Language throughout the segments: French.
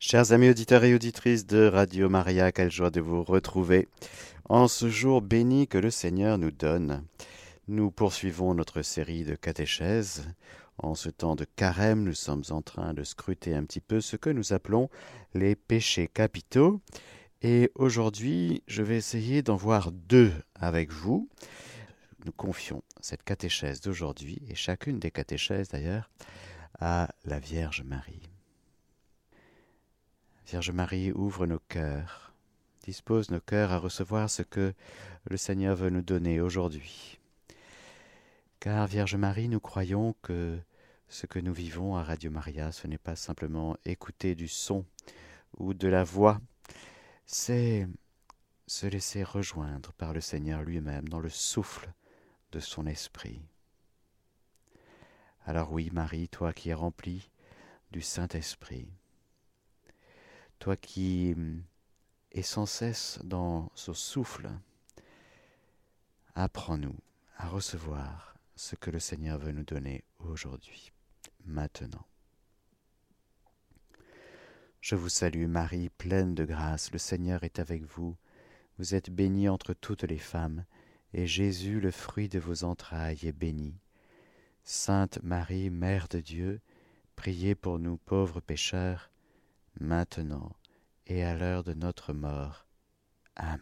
Chers amis auditeurs et auditrices de Radio Maria, quelle joie de vous retrouver en ce jour béni que le Seigneur nous donne. Nous poursuivons notre série de catéchèses. En ce temps de carême, nous sommes en train de scruter un petit peu ce que nous appelons les péchés capitaux. Et aujourd'hui, je vais essayer d'en voir deux avec vous. Nous confions cette catéchèse d'aujourd'hui, et chacune des catéchèses d'ailleurs, à la Vierge Marie. Vierge Marie, ouvre nos cœurs, dispose nos cœurs à recevoir ce que le Seigneur veut nous donner aujourd'hui. Car, Vierge Marie, nous croyons que ce que nous vivons à Radio Maria, ce n'est pas simplement écouter du son ou de la voix, c'est se laisser rejoindre par le Seigneur lui-même dans le souffle de son esprit. Alors oui, Marie, toi qui es remplie du Saint-Esprit, toi qui hum, es sans cesse dans ce souffle, apprends-nous à recevoir ce que le Seigneur veut nous donner aujourd'hui, maintenant. Je vous salue Marie, pleine de grâce, le Seigneur est avec vous. Vous êtes bénie entre toutes les femmes, et Jésus, le fruit de vos entrailles, est béni. Sainte Marie, Mère de Dieu, priez pour nous pauvres pécheurs, maintenant et à l'heure de notre mort. Amen.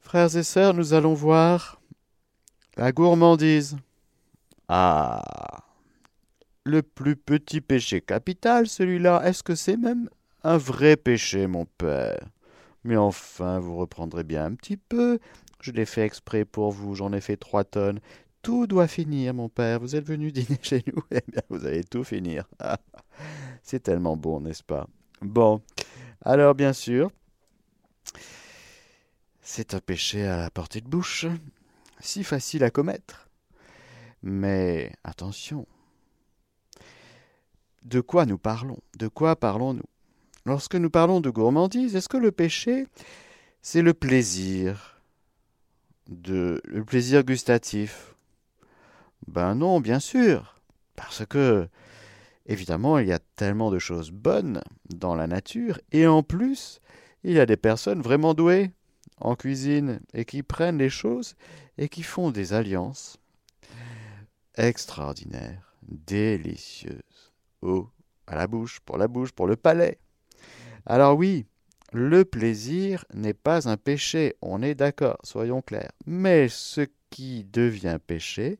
Frères et sœurs, nous allons voir la gourmandise. Ah. Le plus petit péché capital, celui-là, est-ce que c'est même un vrai péché, mon père? Mais enfin, vous reprendrez bien un petit peu. Je l'ai fait exprès pour vous, j'en ai fait trois tonnes. Tout doit finir, mon père. Vous êtes venu dîner chez nous, eh bien, vous allez tout finir. C'est tellement bon, n'est-ce pas? Bon, alors bien sûr, c'est un péché à la portée de bouche, si facile à commettre. Mais attention, de quoi nous parlons? De quoi parlons-nous? Lorsque nous parlons de gourmandise, est-ce que le péché, c'est le plaisir, de, le plaisir gustatif ben non, bien sûr. Parce que, évidemment, il y a tellement de choses bonnes dans la nature, et en plus, il y a des personnes vraiment douées en cuisine, et qui prennent les choses et qui font des alliances extraordinaires, délicieuses. Oh, à la bouche, pour la bouche, pour le palais. Alors oui, le plaisir n'est pas un péché, on est d'accord, soyons clairs. Mais ce qui devient péché,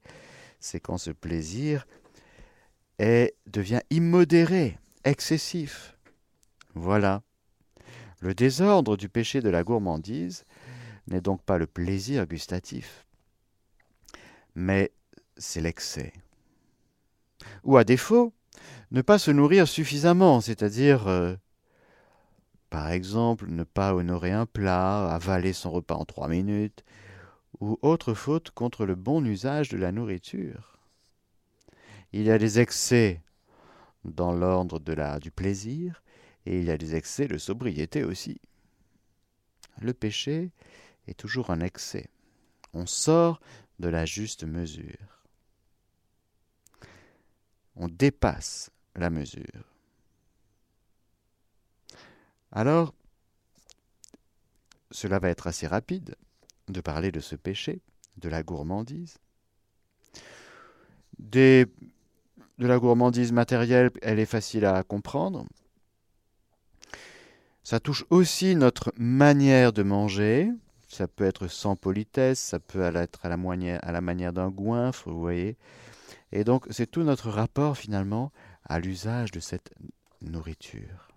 c'est quand ce plaisir est, devient immodéré, excessif. Voilà. Le désordre du péché de la gourmandise n'est donc pas le plaisir gustatif, mais c'est l'excès. Ou à défaut, ne pas se nourrir suffisamment, c'est-à-dire, euh, par exemple, ne pas honorer un plat, avaler son repas en trois minutes, ou autre faute contre le bon usage de la nourriture. Il y a des excès dans l'ordre de la, du plaisir, et il y a des excès de sobriété aussi. Le péché est toujours un excès. On sort de la juste mesure. On dépasse la mesure. Alors, cela va être assez rapide de parler de ce péché, de la gourmandise. De la gourmandise matérielle, elle est facile à comprendre. Ça touche aussi notre manière de manger. Ça peut être sans politesse, ça peut être à la, manière, à la manière d'un goinfre, vous voyez. Et donc, c'est tout notre rapport finalement à l'usage de cette nourriture.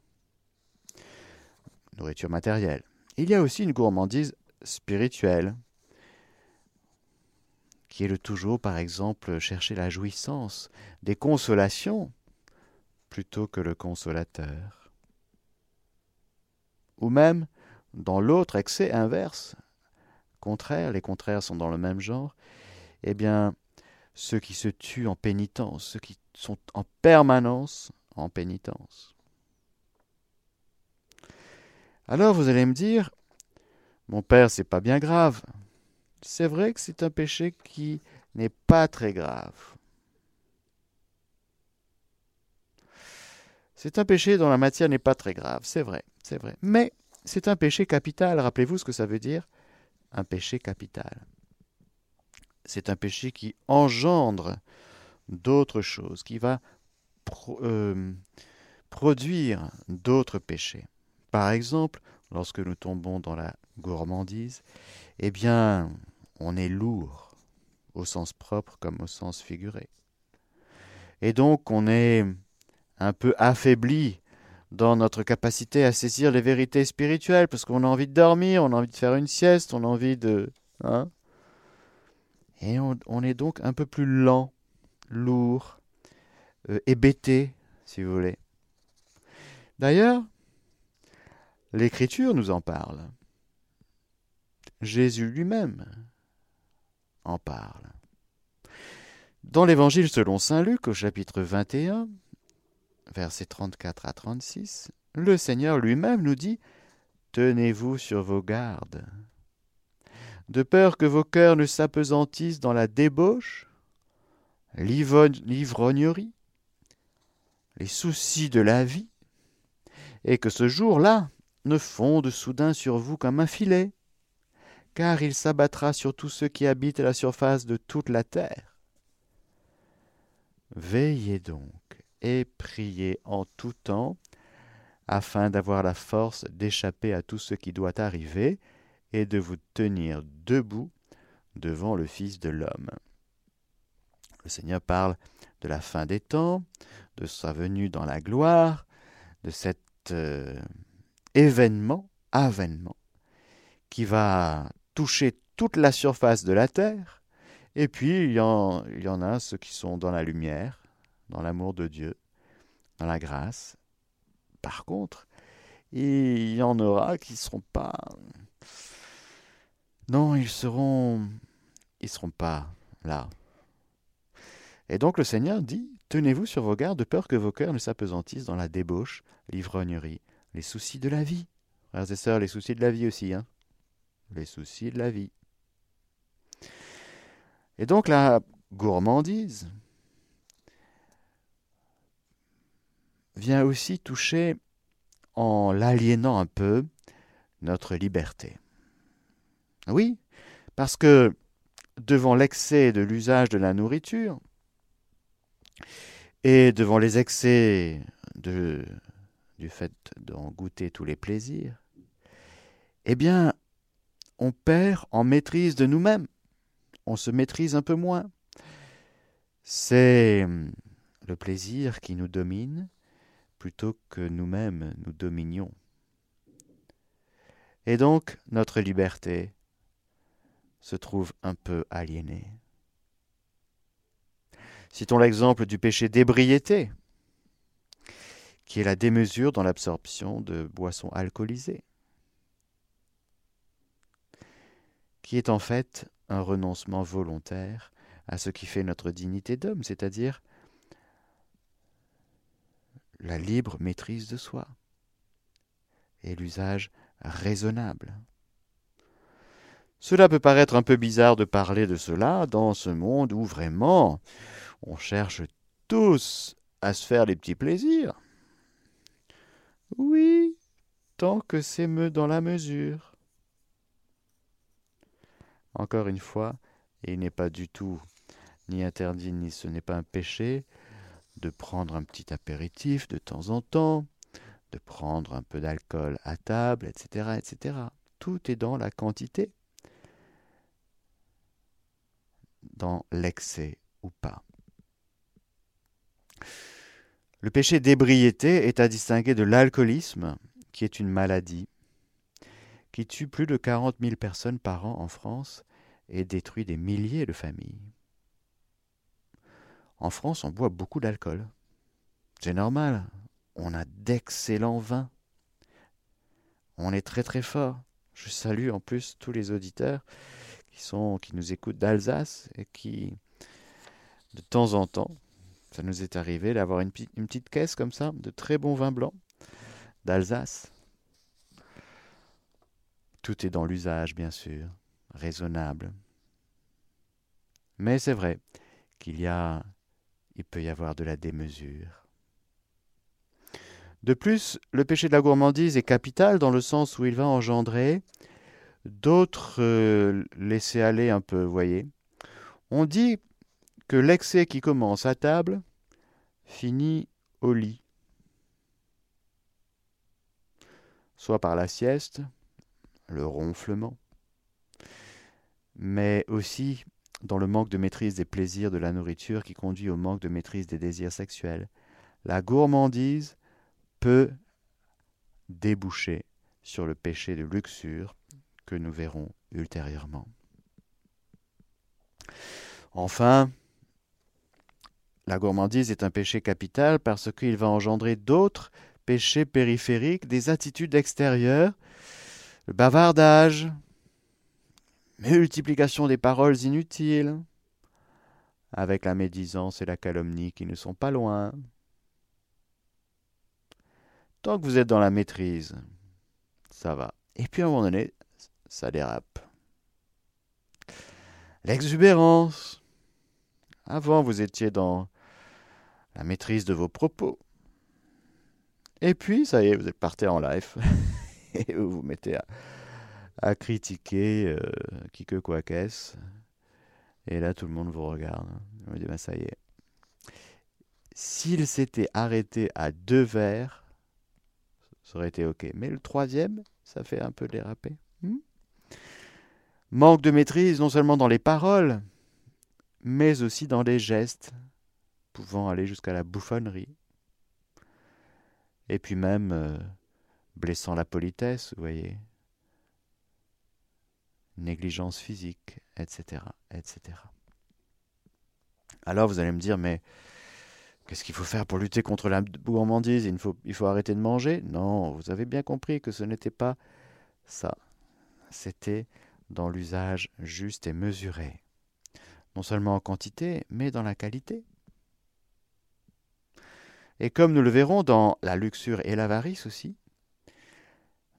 Nourriture matérielle. Il y a aussi une gourmandise spirituel, qui est le toujours, par exemple, chercher la jouissance, des consolations, plutôt que le consolateur. Ou même, dans l'autre excès inverse, contraire, les contraires sont dans le même genre, eh bien, ceux qui se tuent en pénitence, ceux qui sont en permanence en pénitence. Alors vous allez me dire, mon père, c'est pas bien grave. C'est vrai que c'est un péché qui n'est pas très grave. C'est un péché dont la matière n'est pas très grave, c'est vrai, c'est vrai. Mais c'est un péché capital, rappelez-vous ce que ça veut dire Un péché capital. C'est un péché qui engendre d'autres choses, qui va euh, produire d'autres péchés. Par exemple, lorsque nous tombons dans la gourmandise, eh bien, on est lourd, au sens propre comme au sens figuré. Et donc, on est un peu affaibli dans notre capacité à saisir les vérités spirituelles, parce qu'on a envie de dormir, on a envie de faire une sieste, on a envie de... Hein Et on, est donc un peu plus lent, lourd, euh, hébété, si vous voulez. D'ailleurs, l'Écriture nous en parle. Jésus lui-même en parle. Dans l'Évangile selon Saint Luc, au chapitre 21, versets 34 à 36, le Seigneur lui-même nous dit Tenez-vous sur vos gardes, de peur que vos cœurs ne s'apesantissent dans la débauche, l'ivrognerie, les soucis de la vie, et que ce jour-là ne fonde soudain sur vous comme un filet, car il s'abattra sur tous ceux qui habitent la surface de toute la terre. Veillez donc et priez en tout temps, afin d'avoir la force d'échapper à tout ce qui doit arriver et de vous tenir debout devant le Fils de l'homme. Le Seigneur parle de la fin des temps, de sa venue dans la gloire, de cet euh, événement, avènement, qui va toucher toute la surface de la terre, et puis il y en, a ceux qui sont dans la lumière, dans l'amour de Dieu, dans la grâce. Par contre, il y en aura qui ne seront pas... Non, ils seront... Ils seront pas là. Et donc le Seigneur dit, Tenez-vous sur vos gardes de peur que vos cœurs ne s'apesantissent dans la débauche, l'ivrognerie, les soucis de la vie. Frères et sœurs, les soucis de la vie aussi, hein Les soucis de la vie. Et donc la gourmandise vient aussi toucher en l'aliénant un peu notre liberté. Oui, parce que devant l'excès de l'usage de la nourriture, et devant les excès du fait d'en goûter tous les plaisirs, eh bien, on perd en maîtrise de nous-mêmes. On se maîtrise un peu moins. C'est le plaisir qui nous domine plutôt que nous-mêmes nous dominions. Et donc notre liberté se trouve un peu aliénée. Citons l'exemple du péché d'ébriété, qui est la démesure dans l'absorption de boissons alcoolisées, qui est en fait un renoncement volontaire à ce qui fait notre dignité d'homme, c'est-à-dire la libre maîtrise de soi et l'usage raisonnable. Cela peut paraître un peu bizarre de parler de cela dans ce monde où vraiment on cherche tous à se faire des petits plaisirs. Oui, tant que c'est dans la mesure. Encore une fois, il n'est pas du tout ni interdit ni ce n'est pas un péché de prendre un petit apéritif de temps en temps, de prendre un peu d'alcool à table, etc., etc. Tout est dans la quantité, dans l'excès ou pas. Le péché d'ébriété est à distinguer de l'alcoolisme, qui est une maladie, qui tue plus de 40 000 personnes par an en France et détruit des milliers de familles. En France, on boit beaucoup d'alcool. C'est normal. On a d'excellents vins. On est très très fort. Je salue en plus tous les auditeurs qui sont qui nous écoutent d'Alsace et qui de temps en temps ça nous est arrivé d'avoir une, une, petite caisse comme ça, de très bons vins blancs d'Alsace. Tout est dans l'usage, bien sûr, raisonnable. Mais c'est vrai qu'il y a, il peut y avoir de la démesure. De plus, le péché de la gourmandise est capital dans le sens où il va engendrer d'autres euh, laisser aller un peu, voyez. On dit que l'excès qui commence à table finit au lit, soit par la sieste, le ronflement, mais aussi dans le manque de maîtrise des plaisirs de la nourriture qui conduit au manque de maîtrise des désirs sexuels. La gourmandise peut déboucher sur le péché de luxure que nous verrons ultérieurement. Enfin, la gourmandise est un péché capital parce qu'il va engendrer d'autres péchés périphériques, des attitudes extérieures, le bavardage, multiplication des paroles inutiles, avec la médisance et la calomnie qui ne sont pas loin. Tant que vous êtes dans la maîtrise, ça va. Et puis à un moment donné, ça dérape. L'exubérance. Avant, vous étiez dans la maîtrise de vos propos. Et puis, ça y est, vous êtes parti en live. et vous vous mettez à, critiquer euh, qui que quoi qu'est-ce. Et là, tout le monde vous regarde. On me dit, ben, ça y est. S'il s'était arrêté à deux vers, ça aurait été OK. Mais le troisième, ça fait un peu déraper. Hmm Manque de maîtrise non seulement dans les paroles, mais aussi dans les gestes, pouvant aller jusqu'à la bouffonnerie. Et puis même euh, blessant la politesse, vous voyez. Négligence physique, etc., etc. Alors vous allez me dire, mais qu'est-ce qu'il faut faire pour lutter contre la gourmandise? Il faut, il faut arrêter de manger? Non, vous avez bien compris que ce n'était pas ça. C'était dans l'usage juste et mesuré, non seulement en quantité, mais dans la qualité. Et comme nous le verrons dans la luxure et l'avarice aussi,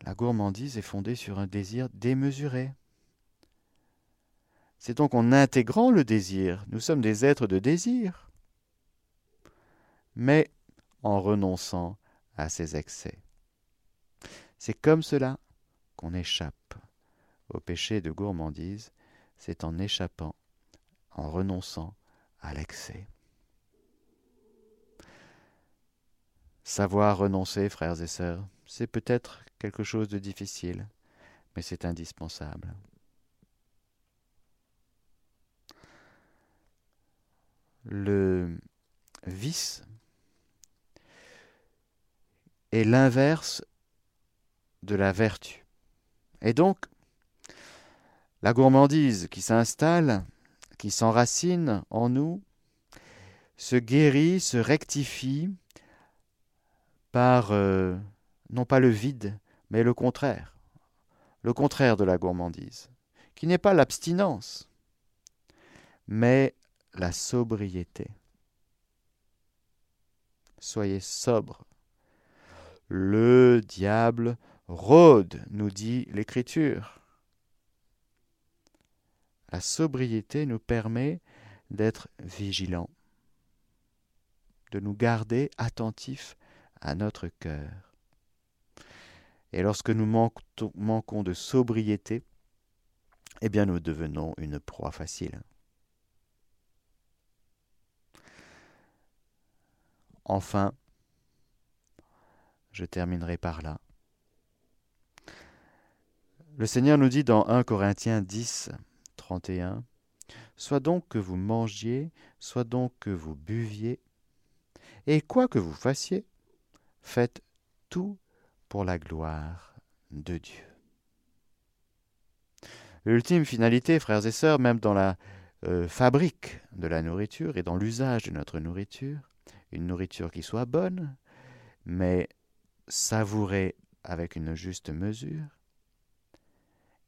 la gourmandise est fondée sur un désir démesuré. C'est donc en intégrant le désir, nous sommes des êtres de désir, mais en renonçant à ces excès. C'est comme cela qu'on échappe au péché de gourmandise, c'est en échappant, en renonçant à l'excès. Savoir renoncer, frères et sœurs, c'est peut-être quelque chose de difficile, mais c'est indispensable. Le vice est l'inverse de la vertu. Et donc, la gourmandise qui s'installe, qui s'enracine en nous, se guérit, se rectifie par euh, non pas le vide, mais le contraire, le contraire de la gourmandise, qui n'est pas l'abstinence, mais la sobriété. Soyez sobre. Le diable rôde, nous dit l'Écriture. La sobriété nous permet d'être vigilants, de nous garder attentifs à notre cœur. Et lorsque nous manquons de sobriété, eh bien nous devenons une proie facile. Enfin, je terminerai par là. Le Seigneur nous dit dans 1 Corinthiens 10, Soit donc que vous mangiez, soit donc que vous buviez, et quoi que vous fassiez, faites tout pour la gloire de Dieu. L'ultime finalité, frères et sœurs, même dans la euh, fabrique de la nourriture et dans l'usage de notre nourriture, une nourriture qui soit bonne, mais savourée avec une juste mesure,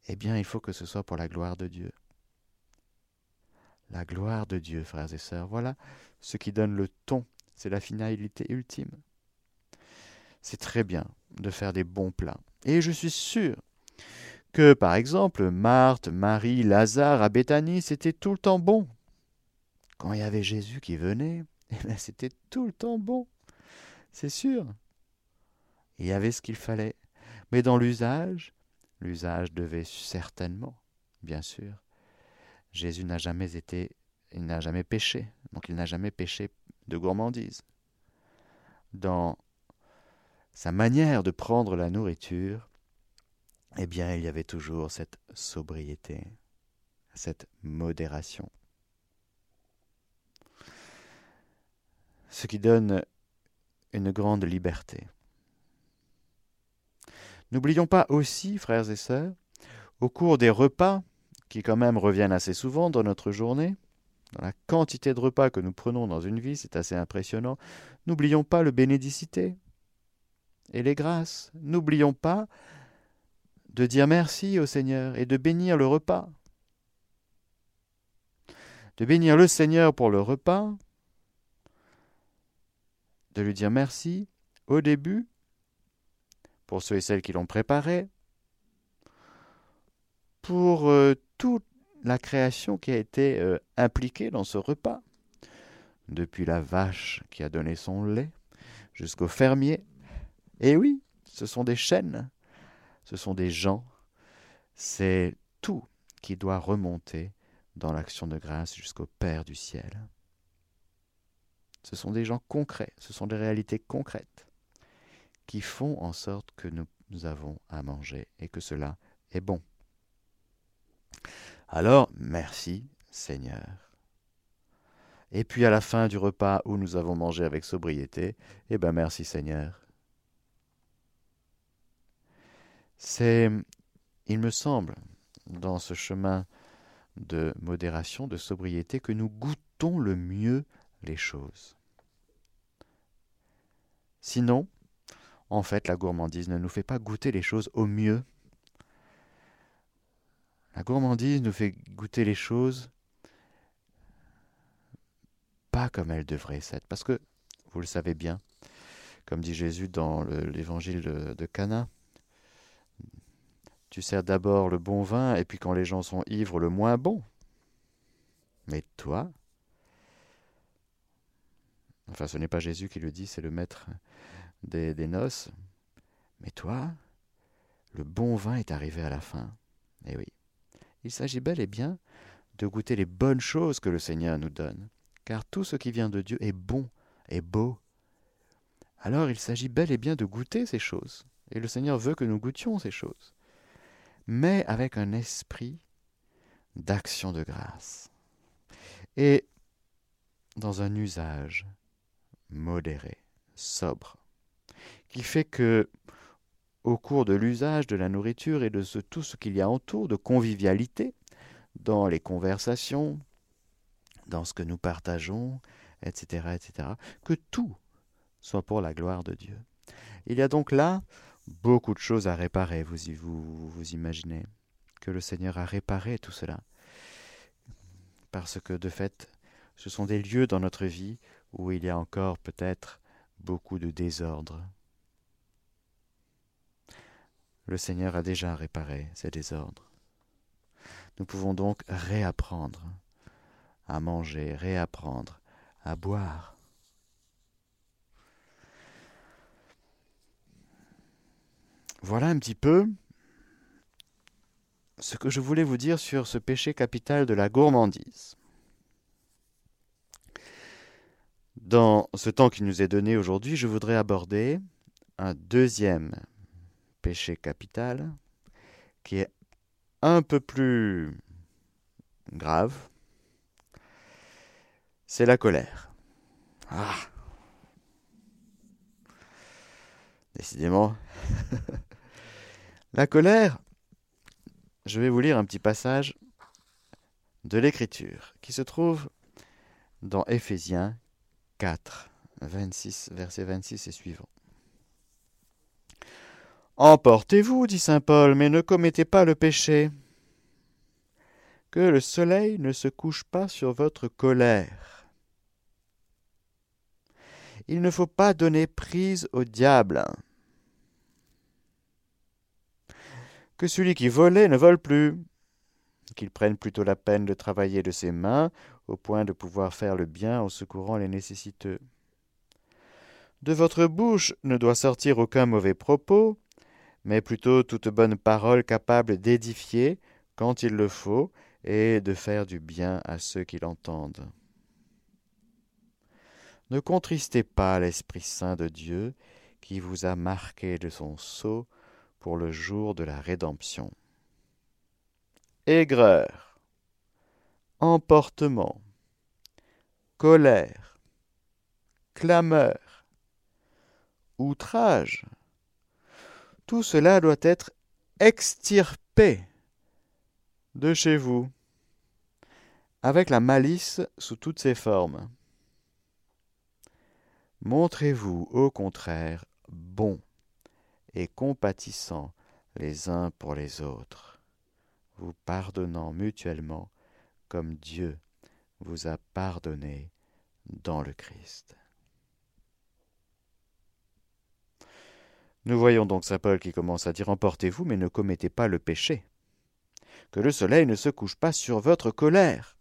eh bien il faut que ce soit pour la gloire de Dieu la gloire de Dieu, frères et sœurs. Voilà ce qui donne le ton, c'est la finalité ultime. C'est très bien de faire des bons plats. Et je suis sûr que, par exemple, Marthe, Marie, Lazare à Béthanie, c'était tout le temps bon. Quand il y avait Jésus qui venait, eh c'était tout le temps bon. C'est sûr. Il y avait ce qu'il fallait. Mais dans l'usage, l'usage devait certainement, bien sûr. Jésus n'a jamais été, il n'a jamais péché, donc il n'a jamais péché de gourmandise. Dans sa manière de prendre la nourriture, eh bien, il y avait toujours cette sobriété, cette modération. Ce qui donne une grande liberté. N'oublions pas aussi, frères et sœurs, au cours des repas, qui quand même reviennent assez souvent dans notre journée, dans la quantité de repas que nous prenons dans une vie, c'est assez impressionnant, n'oublions pas le bénédicité et les grâces. N'oublions pas de dire merci au Seigneur et de bénir le repas. De bénir le Seigneur pour le repas, de lui dire merci au début, pour ceux et celles qui l'ont préparé, pour euh, toute la création qui a été euh, impliquée dans ce repas, depuis la vache qui a donné son lait jusqu'au fermier. Et oui, ce sont des chaînes ce sont des gens, c'est tout qui doit remonter dans l'action de grâce jusqu'au Père du ciel. Ce sont des gens concrets, ce sont des réalités concrètes qui font en sorte que nous, nous avons à manger et que cela est bon. Alors, merci Seigneur. Et puis à la fin du repas où nous avons mangé avec sobriété, eh bien merci Seigneur. C'est, il me semble, dans ce chemin de modération, de sobriété, que nous goûtons le mieux les choses. Sinon, en fait, la gourmandise ne nous fait pas goûter les choses au mieux. La gourmandise nous fait goûter les choses pas comme elles devraient être. Parce que, vous le savez bien, comme dit Jésus dans l'évangile de, de Cana, tu sers d'abord le bon vin, et puis quand les gens sont ivres, le moins bon. Mais toi, enfin ce n'est pas Jésus qui le dit, c'est le maître des, noces, mais toi, le bon vin est arrivé à la fin. Eh oui, il s'agit bel et bien de goûter les bonnes choses que le Seigneur nous donne, car tout ce qui vient de Dieu est bon, est beau. Alors il s'agit bel et bien de goûter ces choses, et le Seigneur veut que nous goûtions ces choses mais avec un esprit d'action de grâce et dans un usage modéré, sobre, qui fait que au cours de l'usage de la nourriture et de tout ce qu'il y a autour de convivialité, dans les conversations, dans ce que nous partageons, etc., etc., que tout soit pour la gloire de Dieu. Il y a donc là beaucoup de choses à réparer, vous, vous, imaginez, que le Seigneur a réparé tout cela. Parce que de fait, ce sont des lieux dans notre vie où il y a encore peut-être beaucoup de désordre. Le Seigneur a déjà réparé ces désordres. Nous pouvons donc réapprendre à manger, réapprendre à boire. Voilà un petit peu ce que je voulais vous dire sur ce péché capital de la gourmandise. Dans ce temps qui nous est donné aujourd'hui, je voudrais aborder un deuxième péché capital qui est un peu plus grave. C'est la colère. Ah Décidément. La colère, je vais vous lire un petit passage de l'Écriture qui se trouve dans Éphésiens 4, 26, verset 26 et suivant. Emportez-vous, dit saint Paul, mais ne commettez pas le péché. Que le soleil ne se couche pas sur votre colère. Il ne faut pas donner prise au diable. Que celui qui volait ne vole plus, qu'il prenne plutôt la peine de travailler de ses mains, au point de pouvoir faire le bien en secourant les nécessiteux. De votre bouche ne doit sortir aucun mauvais propos, mais plutôt toute bonne parole capable d'édifier quand il le faut et de faire du bien à ceux qui l'entendent. Ne contristez pas l'Esprit Saint de Dieu qui vous a marqué de son sceau pour le jour de la rédemption. Aigreur, emportement, colère, clameur, outrage, tout cela doit être extirpé de chez vous, avec la malice sous toutes ses formes. Montrez-vous au contraire bons et compatissants les uns pour les autres, vous pardonnant mutuellement comme Dieu vous a pardonné dans le Christ. Nous voyons donc Saint Paul qui commence à dire Emportez-vous, mais ne commettez pas le péché. Que le soleil ne se couche pas sur votre colère.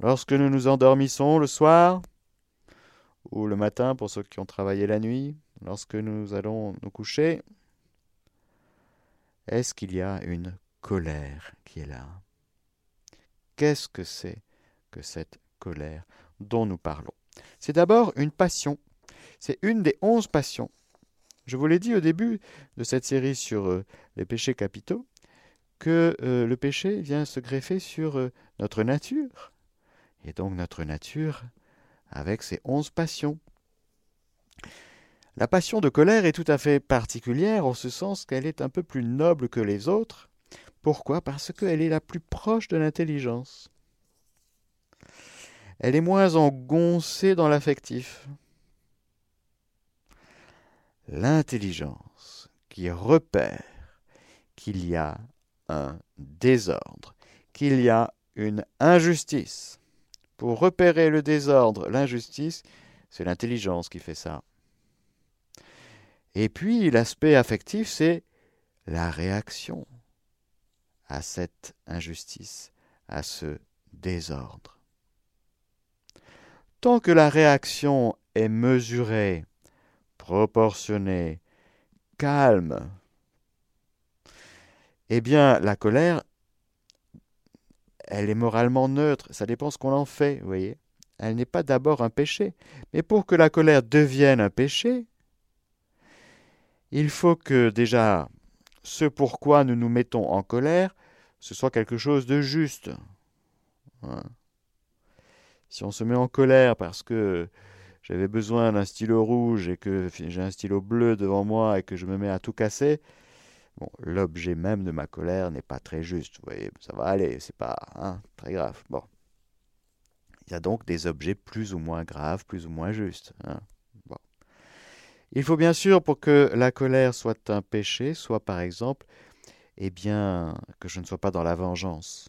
Lorsque nous nous endormissons le soir, ou le matin pour ceux qui ont travaillé la nuit, lorsque nous allons nous coucher, est-ce qu'il y a une colère qui est là? Qu'est-ce que c'est que cette colère dont nous parlons? C'est d'abord une passion. C'est une des onze passions. Je vous l'ai dit au début de cette série sur euh, les péchés capitaux, que euh, le péché vient se greffer sur euh, notre nature. Et donc notre nature avec ses onze passions. La passion de colère est tout à fait particulière en ce sens qu'elle est un peu plus noble que les autres. Pourquoi? Parce qu'elle est la plus proche de l'intelligence. Elle est moins engoncée dans l'affectif. L'intelligence qui repère qu'il y a un désordre, qu'il y a une injustice, pour repérer le désordre, l'injustice, c'est l'intelligence qui fait ça. Et puis l'aspect affectif, c'est la réaction à cette injustice, à ce désordre. Tant que la réaction est mesurée, proportionnée, calme, eh bien la colère elle est moralement neutre, ça dépend ce qu'on en fait, vous voyez. Elle n'est pas d'abord un péché. Mais pour que la colère devienne un péché, il faut que déjà ce pourquoi nous nous mettons en colère, ce soit quelque chose de juste. Hein. Si on se met en colère parce que j'avais besoin d'un stylo rouge et que j'ai un stylo bleu devant moi et que je me mets à tout casser, Bon, l'objet même de ma colère n'est pas très juste, vous voyez, ça va aller, c'est pas hein, très grave. Bon. Il y a donc des objets plus ou moins graves, plus ou moins justes. Hein. Il faut bien sûr, pour que la colère soit un péché, soit par exemple, eh bien, que je ne sois pas dans la vengeance.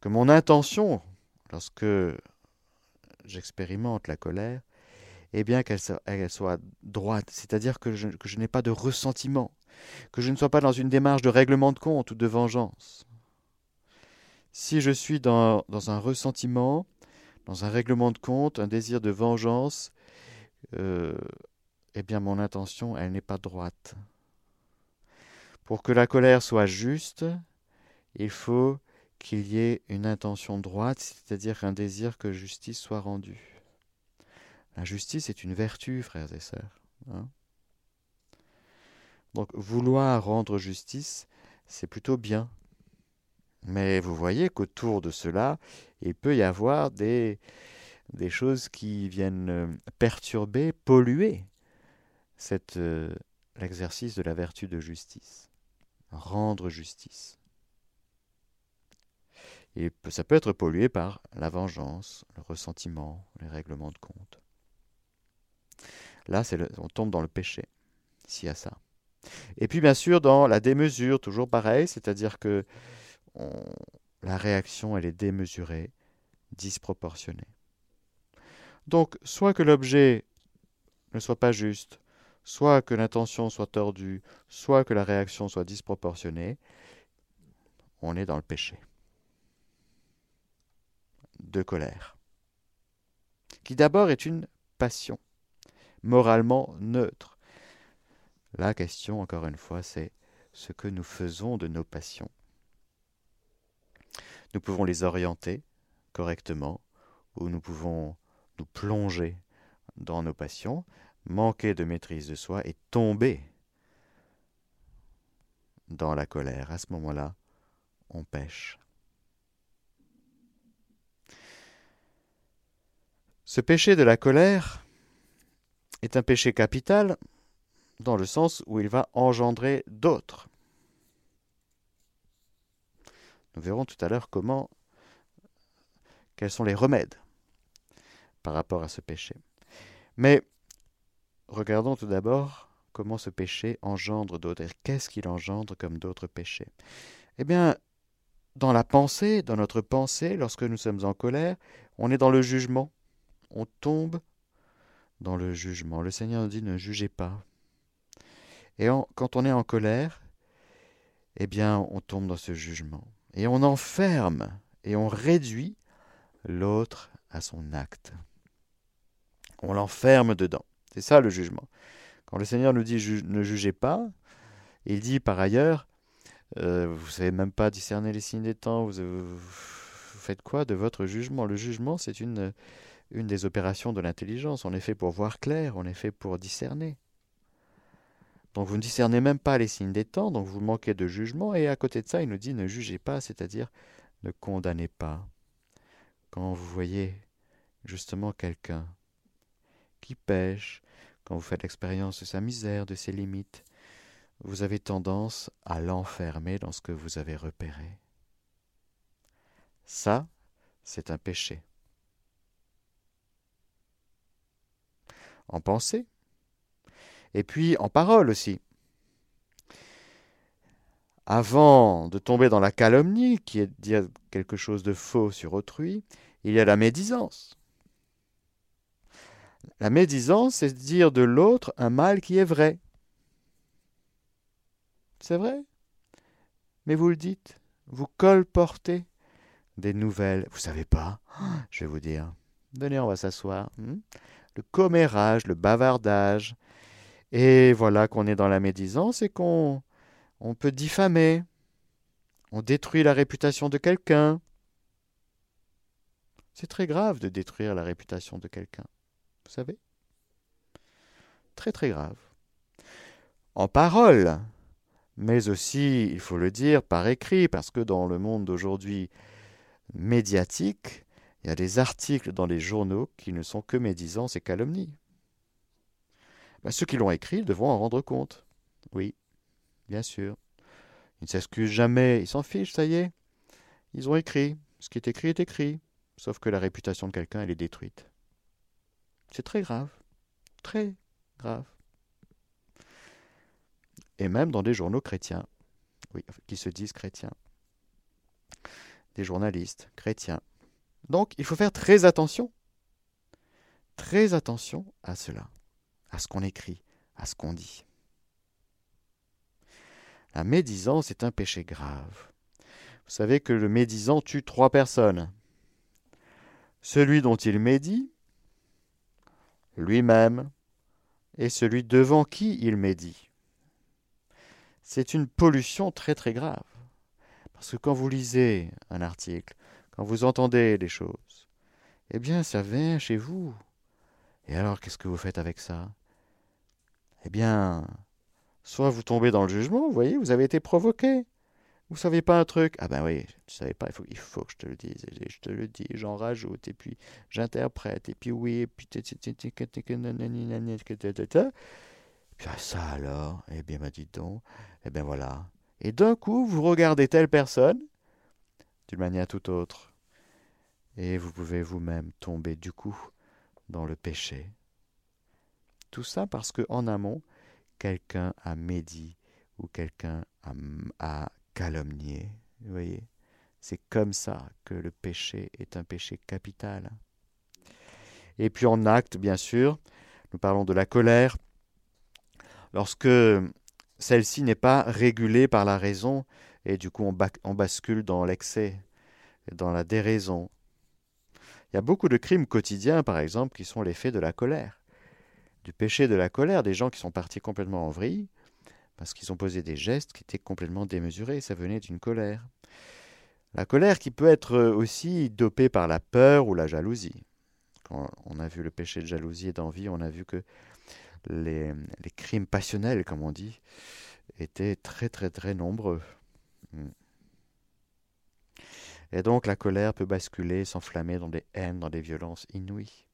Que mon intention, lorsque j'expérimente la colère, eh bien qu'elle soit, droite, c'est-à-dire que je, n'ai pas de ressentiment que je ne sois pas dans une démarche de règlement de compte ou de vengeance. Si je suis dans un ressentiment, dans un règlement de compte, un désir de vengeance, euh, eh bien mon intention, elle n'est pas droite. Pour que la colère soit juste, il faut qu'il y ait une intention droite, c'est-à-dire un désir que justice soit rendue. La justice est une vertu, frères et sœurs. Hein. Donc vouloir rendre justice, c'est plutôt bien. Mais vous voyez qu'autour de cela, il peut y avoir des, des choses qui viennent euh, perturber, polluer euh, l'exercice de la vertu de justice. Rendre justice. Et ça peut être pollué par la vengeance, le ressentiment, les règlements de compte. Là, on tombe dans le péché, s'il y a ça. Et puis bien sûr dans la démesure, toujours pareil, c'est-à-dire que la réaction elle est démesurée, disproportionnée. Donc soit que l'objet ne soit pas juste, soit que l'intention soit tordue, soit que la réaction soit disproportionnée, on est dans le péché de colère, qui d'abord est une passion, moralement neutre. La question, encore une fois, c'est ce que nous faisons de nos passions. Nous pouvons les orienter correctement, ou nous pouvons nous plonger dans nos passions, manquer de maîtrise de soi et tomber dans la colère. À ce moment-là, on pêche. Ce péché de la colère est un péché capital dans le sens où il va engendrer d'autres. Nous verrons tout à l'heure comment, quels sont les remèdes par rapport à ce péché. Mais regardons tout d'abord comment ce péché engendre d'autres. Qu'est-ce qu'il engendre comme d'autres péchés Eh bien, dans la pensée, dans notre pensée, lorsque nous sommes en colère, on est dans le jugement. On tombe dans le jugement. Le Seigneur nous dit ne jugez pas. Et quand on est en colère, eh bien, on tombe dans ce jugement. Et on enferme et on réduit l'autre à son acte. On l'enferme dedans. C'est ça le jugement. Quand le Seigneur nous dit ne jugez pas, il dit par ailleurs, euh, vous ne savez même pas discerner les signes des temps, vous, faites quoi de votre jugement? Le jugement, c'est une, une des opérations de l'intelligence. On est fait pour voir clair, on est fait pour discerner. Donc vous ne discernez même pas les signes des temps, donc vous manquez de jugement, et à côté de ça, il nous dit ne jugez pas, c'est-à-dire ne condamnez pas. Quand vous voyez justement quelqu'un qui pêche, quand vous faites l'expérience de sa misère, de ses limites, vous avez tendance à l'enfermer dans ce que vous avez repéré. Ça, c'est un péché. En pensée, et puis en parole aussi. Avant de tomber dans la calomnie, qui est de dire quelque chose de faux sur autrui, il y a la médisance. La médisance, c'est dire de l'autre un mal qui est vrai. C'est vrai? Mais vous le dites, vous colportez des nouvelles. Vous savez pas? Je vais vous dire. Venez, on va s'asseoir. Hmm? Le commérage, le bavardage. Et voilà qu'on est dans la médisance et qu'on on peut diffamer. On détruit la réputation de quelqu'un. C'est très grave de détruire la réputation de quelqu'un. Vous savez Très très grave. En parole, mais aussi, il faut le dire, par écrit, parce que dans le monde d'aujourd'hui médiatique, il y a des articles dans les journaux qui ne sont que médisance et calomnie. Ben, ceux qui l'ont écrit devront en rendre compte. Oui, bien sûr. Ils ne s'excusent jamais, ils s'en fichent, ça y est. Ils ont écrit. Ce qui est écrit est écrit. Sauf que la réputation de quelqu'un, elle est détruite. C'est très grave. Très grave et même dans des journaux chrétiens, oui, qui se disent chrétiens, des journalistes chrétiens. Donc il faut faire très attention, très attention à cela, à ce qu'on écrit, à ce qu'on dit. La médisance est un péché grave. Vous savez que le médisant tue trois personnes. Celui dont il médit, lui-même, et celui devant qui il médit c'est une pollution très très grave. Parce que quand vous lisez un article, quand vous entendez des choses, eh bien ça vient chez vous. Et alors qu'est-ce que vous faites avec ça? Eh bien, soit vous tombez dans le jugement, vous voyez, vous avez été provoqué. Vous savez pas un truc? Ah ben oui, tu savais pas, il faut, il faut que je te le dise, et je te le dis, j'en rajoute, et puis j'interprète, et puis oui, et puis puis ça alors, eh bien, bah, dites donc, eh bien voilà. Et d'un coup, vous regardez telle personne d'une manière tout autre. Et vous pouvez vous-même tomber du coup dans le péché. Tout ça parce qu'en amont, quelqu'un a médit ou quelqu'un a, a calomnié. Vous voyez C'est comme ça que le péché est un péché capital. Et puis en acte, bien sûr, nous parlons de la colère, lorsque celle-ci n'est pas régulée par la raison, et du coup on, bascule dans l'excès, dans la déraison. Il y a beaucoup de crimes quotidiens, par exemple, qui sont l'effet de la colère. Du péché de la colère, des gens qui sont partis complètement en vrille, parce qu'ils ont posé des gestes qui étaient complètement démesurés, ça venait d'une colère. La colère qui peut être aussi dopée par la peur ou la jalousie. Quand on a vu le péché de jalousie et d'envie, on a vu que les, crimes passionnels, comme on dit, étaient très très très nombreux. Hmm. Et donc la colère peut basculer, s'enflammer dans des haines, dans des violences inouïes.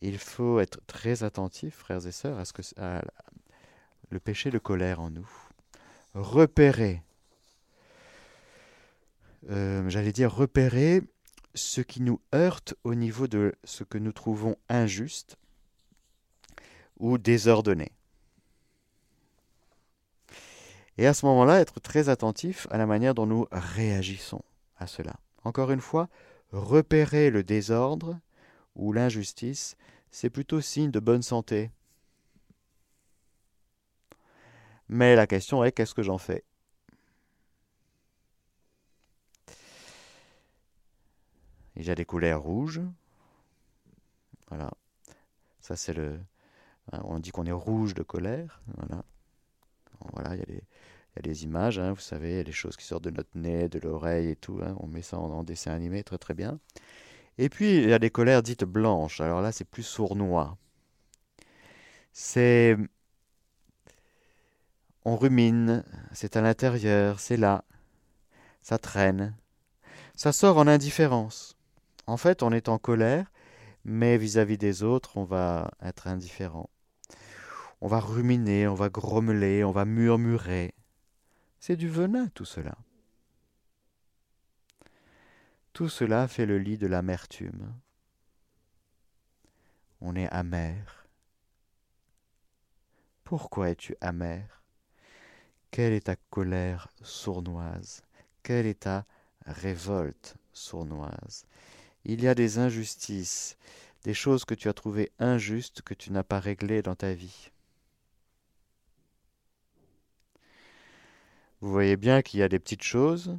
Il faut être très attentif, frères et sœurs, à, ce que, le péché de colère en nous. Repérer, euh, j'allais dire repérer ce qui nous heurte au niveau de ce que nous trouvons injuste ou désordonné. Et à ce moment-là, être très attentif à la manière dont nous réagissons à cela. Encore une fois, repérer le désordre ou l'injustice, c'est plutôt signe de bonne santé. Mais la question est qu'est-ce que j'en fais? Il y a des couleurs rouges. Voilà. Ça, c'est le. Hein, on dit qu'on est rouge de colère. Voilà. Voilà, il y a images, hein, vous savez, il y a des choses qui sortent de notre nez, de l'oreille et tout. Hein, on met ça en, dessin animé, très très bien. Et puis, il y a des colères dites blanches. Alors là, c'est plus sournois. C'est. On rumine, c'est à l'intérieur, c'est là. Ça traîne. Ça sort en indifférence. En fait, on est en colère, mais vis-à-vis -vis des autres, on va être indifférent. On va ruminer, on va grommeler, on va murmurer. C'est du venin tout cela. Tout cela fait le lit de l'amertume. On est amer. Pourquoi es-tu amer? Quelle est ta colère sournoise? Quelle est ta révolte sournoise? Il y a des injustices, des choses que tu as trouvées injustes que tu n'as pas réglées dans ta vie. Vous voyez bien qu'il y a des petites choses,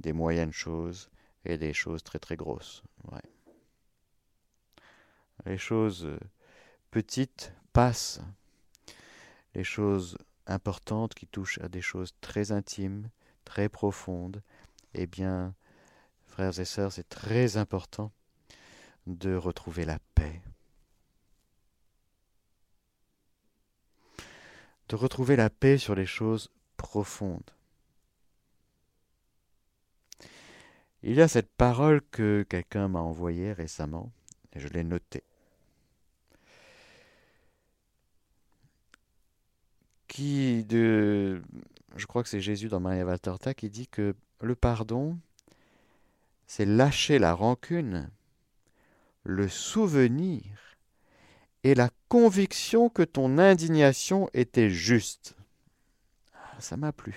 des moyennes choses, et des choses très très grosses. Les choses euh, petites passent. Les choses importantes qui touchent à des choses très intimes, très profondes, eh bien, frères et sœurs, c'est très important de retrouver la paix. De retrouver la paix sur les choses profondes. Il y a cette parole que quelqu'un m'a envoyée récemment, et je l'ai notée. Qui de. Je crois que c'est Jésus dans Maria Valtorta qui dit que le pardon, c'est lâcher la rancune, le souvenir et la conviction que ton indignation était juste. Ah, ça m'a plu.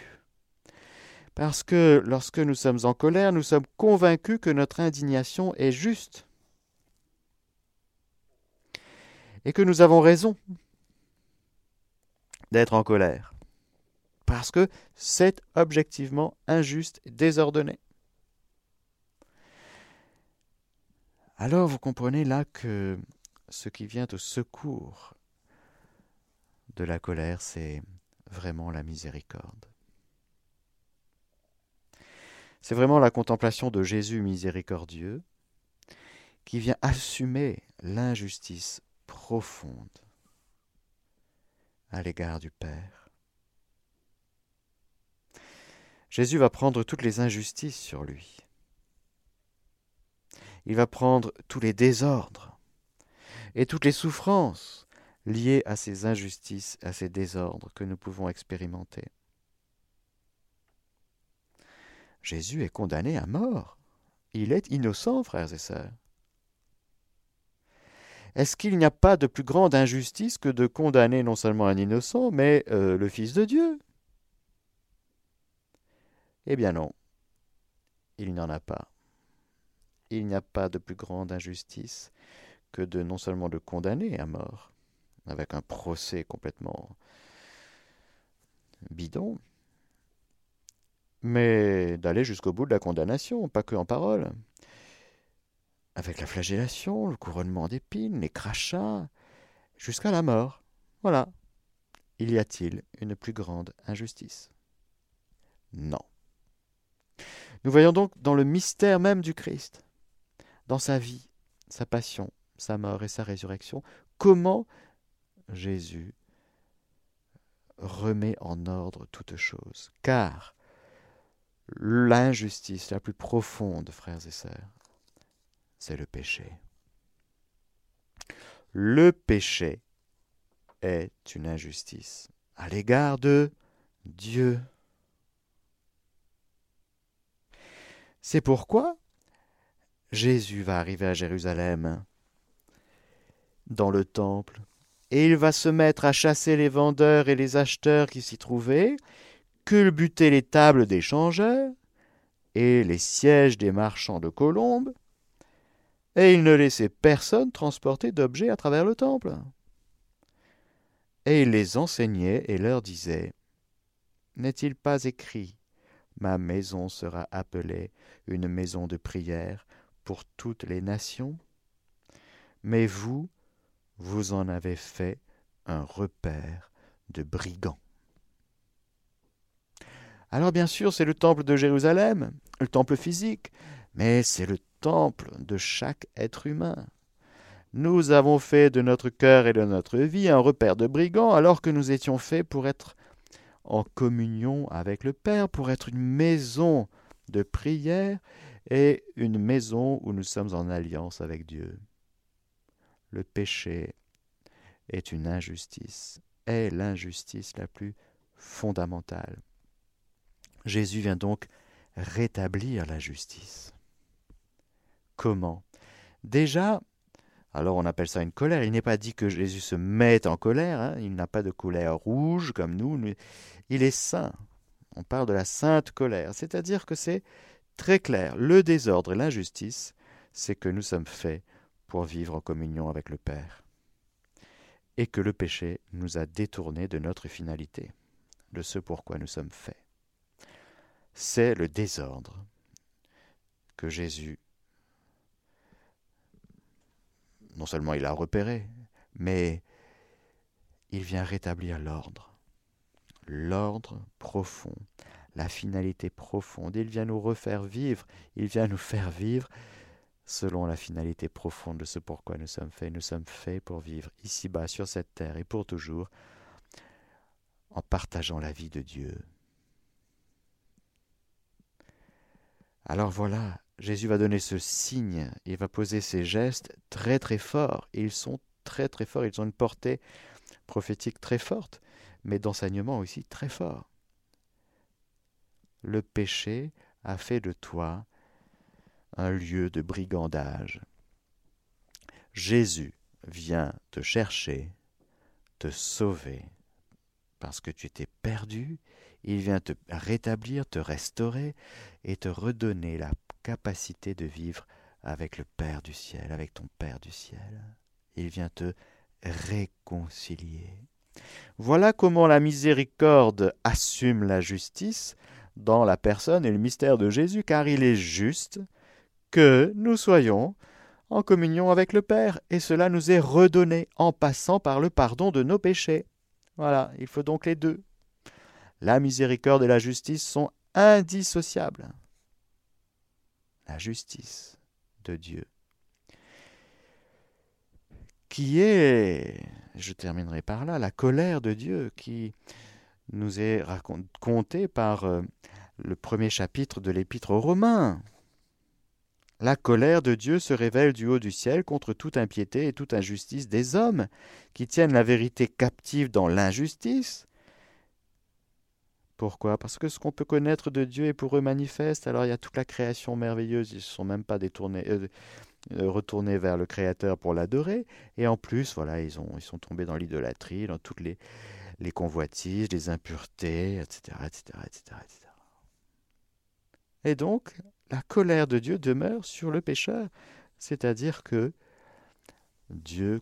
Parce que lorsque nous sommes en colère, nous sommes convaincus que notre indignation est juste. Et que nous avons raison d'être en colère. Parce que c'est objectivement injuste et désordonné. Alors vous comprenez là que ce qui vient au secours de la colère, c'est vraiment la miséricorde. C'est vraiment la contemplation de Jésus miséricordieux qui vient assumer l'injustice profonde à l'égard du Père. Jésus va prendre toutes les injustices sur lui. Il va prendre tous les désordres et toutes les souffrances liées à ces injustices, à ces désordres que nous pouvons expérimenter. Jésus est condamné à mort. Il est innocent, frères et sœurs. Est-ce qu'il n'y a pas de plus grande injustice que de condamner non seulement un innocent, mais euh, le Fils de Dieu? Eh bien non, il n'y en a pas. Il n'y a pas de plus grande injustice que de non seulement de condamner à mort, avec un procès complètement bidon, mais d'aller jusqu'au bout de la condamnation, pas que en parole. Avec la flagellation, le couronnement d'épines, les crachats, jusqu'à la mort. Voilà. Il y a-t-il une plus grande injustice? Non. Nous voyons donc dans le mystère même du Christ, dans sa vie, sa passion, sa mort et sa résurrection, comment Jésus remet en ordre toutes choses. Car l'injustice la plus profonde, frères et sœurs, c'est le péché. Le péché est une injustice à l'égard de Dieu. C'est pourquoi Jésus va arriver à Jérusalem, dans le temple, et il va se mettre à chasser les vendeurs et les acheteurs qui s'y trouvaient, culbuter les tables des changeurs et les sièges des marchands de colombes, et il ne laissait personne transporter d'objets à travers le temple. Et il les enseignait et leur disait N'est-il pas écrit Ma maison sera appelée une maison de prière pour toutes les nations Mais vous, vous en avez fait un repère de brigands. Alors bien sûr, c'est le temple de Jérusalem, le temple physique, mais c'est le de chaque être humain. Nous avons fait de notre cœur et de notre vie un repère de brigands alors que nous étions faits pour être en communion avec le Père, pour être une maison de prière et une maison où nous sommes en alliance avec Dieu. Le péché est une injustice, est l'injustice la plus fondamentale. Jésus vient donc rétablir la justice. Comment Déjà, alors on appelle ça une colère. Il n'est pas dit que Jésus se mette en colère. Hein. Il n'a pas de colère rouge comme nous. Il est saint. On parle de la sainte colère. C'est-à-dire que c'est très clair. Le désordre et l'injustice, c'est que nous sommes faits pour vivre en communion avec le Père. Et que le péché nous a détournés de notre finalité, de ce pourquoi nous sommes faits. C'est le désordre que Jésus seulement il a repéré, mais il vient rétablir l'ordre. L'ordre profond, la finalité profonde. Il vient nous refaire vivre, il vient nous faire vivre selon la finalité profonde de ce pourquoi nous sommes faits. Nous sommes faits pour vivre ici-bas sur cette terre et pour toujours en partageant la vie de Dieu. Alors voilà, Jésus va donner ce signe, il va poser ces gestes très très forts, ils sont très très forts, ils ont une portée prophétique très forte, mais d'enseignement aussi très fort. Le péché a fait de toi un lieu de brigandage. Jésus vient te chercher, te sauver, parce que tu t'es perdu, il vient te rétablir, te restaurer et te redonner la capacité de vivre avec le Père du ciel, avec ton Père du ciel. Il vient te réconcilier. Voilà comment la miséricorde assume la justice dans la personne et le mystère de Jésus, car il est juste que nous soyons en communion avec le Père, et cela nous est redonné en passant par le pardon de nos péchés. Voilà, il faut donc les deux. La miséricorde et la justice sont indissociables la justice de Dieu, qui est, je terminerai par là, la colère de Dieu qui nous est racontée par euh, le premier chapitre de l'épître aux Romains. La colère de Dieu se révèle du haut du ciel contre toute impiété et toute injustice des hommes qui tiennent la vérité captive dans l'injustice pourquoi? Parce que ce qu'on peut connaître de Dieu est pour eux manifeste. Alors il y a toute la création merveilleuse, ils ne sont même pas euh, euh, retournés vers le Créateur pour l'adorer. Et en plus, voilà, ils, ont, sont tombés dans l'idolâtrie, dans toutes les, convoitises, les impuretés, etc., etc., etc. Et donc, la colère de Dieu demeure sur le pécheur. C'est-à-dire que Dieu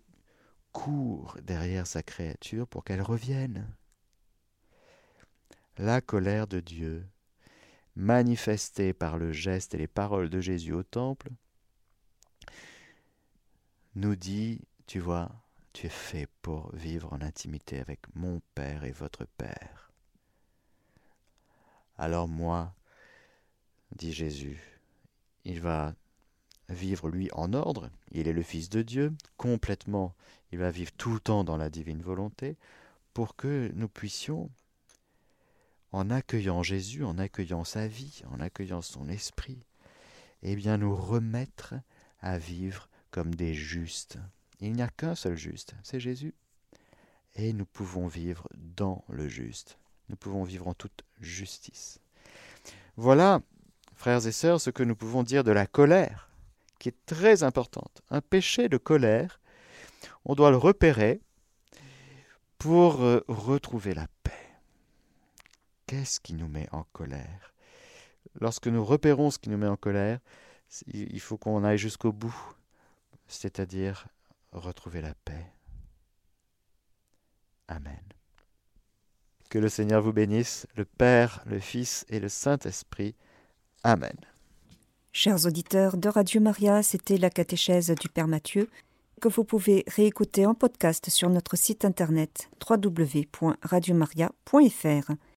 court derrière sa créature pour qu'elle revienne la colère de Dieu, manifestée par le geste et les paroles de Jésus au temple, nous dit, tu vois, tu es fait pour vivre en intimité avec mon Père et votre Père. Alors moi, dit Jésus, il va vivre lui en ordre, il est le Fils de Dieu, complètement, il va vivre tout le temps dans la divine volonté, pour que nous puissions, en accueillant Jésus, en accueillant sa vie, en accueillant son esprit, eh bien nous remettre à vivre comme des justes. Il n'y a qu'un seul juste, c'est Jésus. Et nous pouvons vivre dans le juste. Nous pouvons vivre en toute justice. Voilà, frères et sœurs, ce que nous pouvons dire de la colère, qui est très importante. Un péché de colère, on doit le repérer pour euh, retrouver la paix. Qu'est-ce qui nous met en colère? Lorsque nous repérons ce qui nous met en colère, il faut qu'on aille jusqu'au bout, c'est-à-dire retrouver la paix. Amen. Que le Seigneur vous bénisse, le Père, le Fils et le Saint-Esprit. Amen. Chers auditeurs de Radio Maria, c'était la catéchèse du Père Mathieu que vous pouvez réécouter en podcast sur notre site internet www.radiomaria.fr.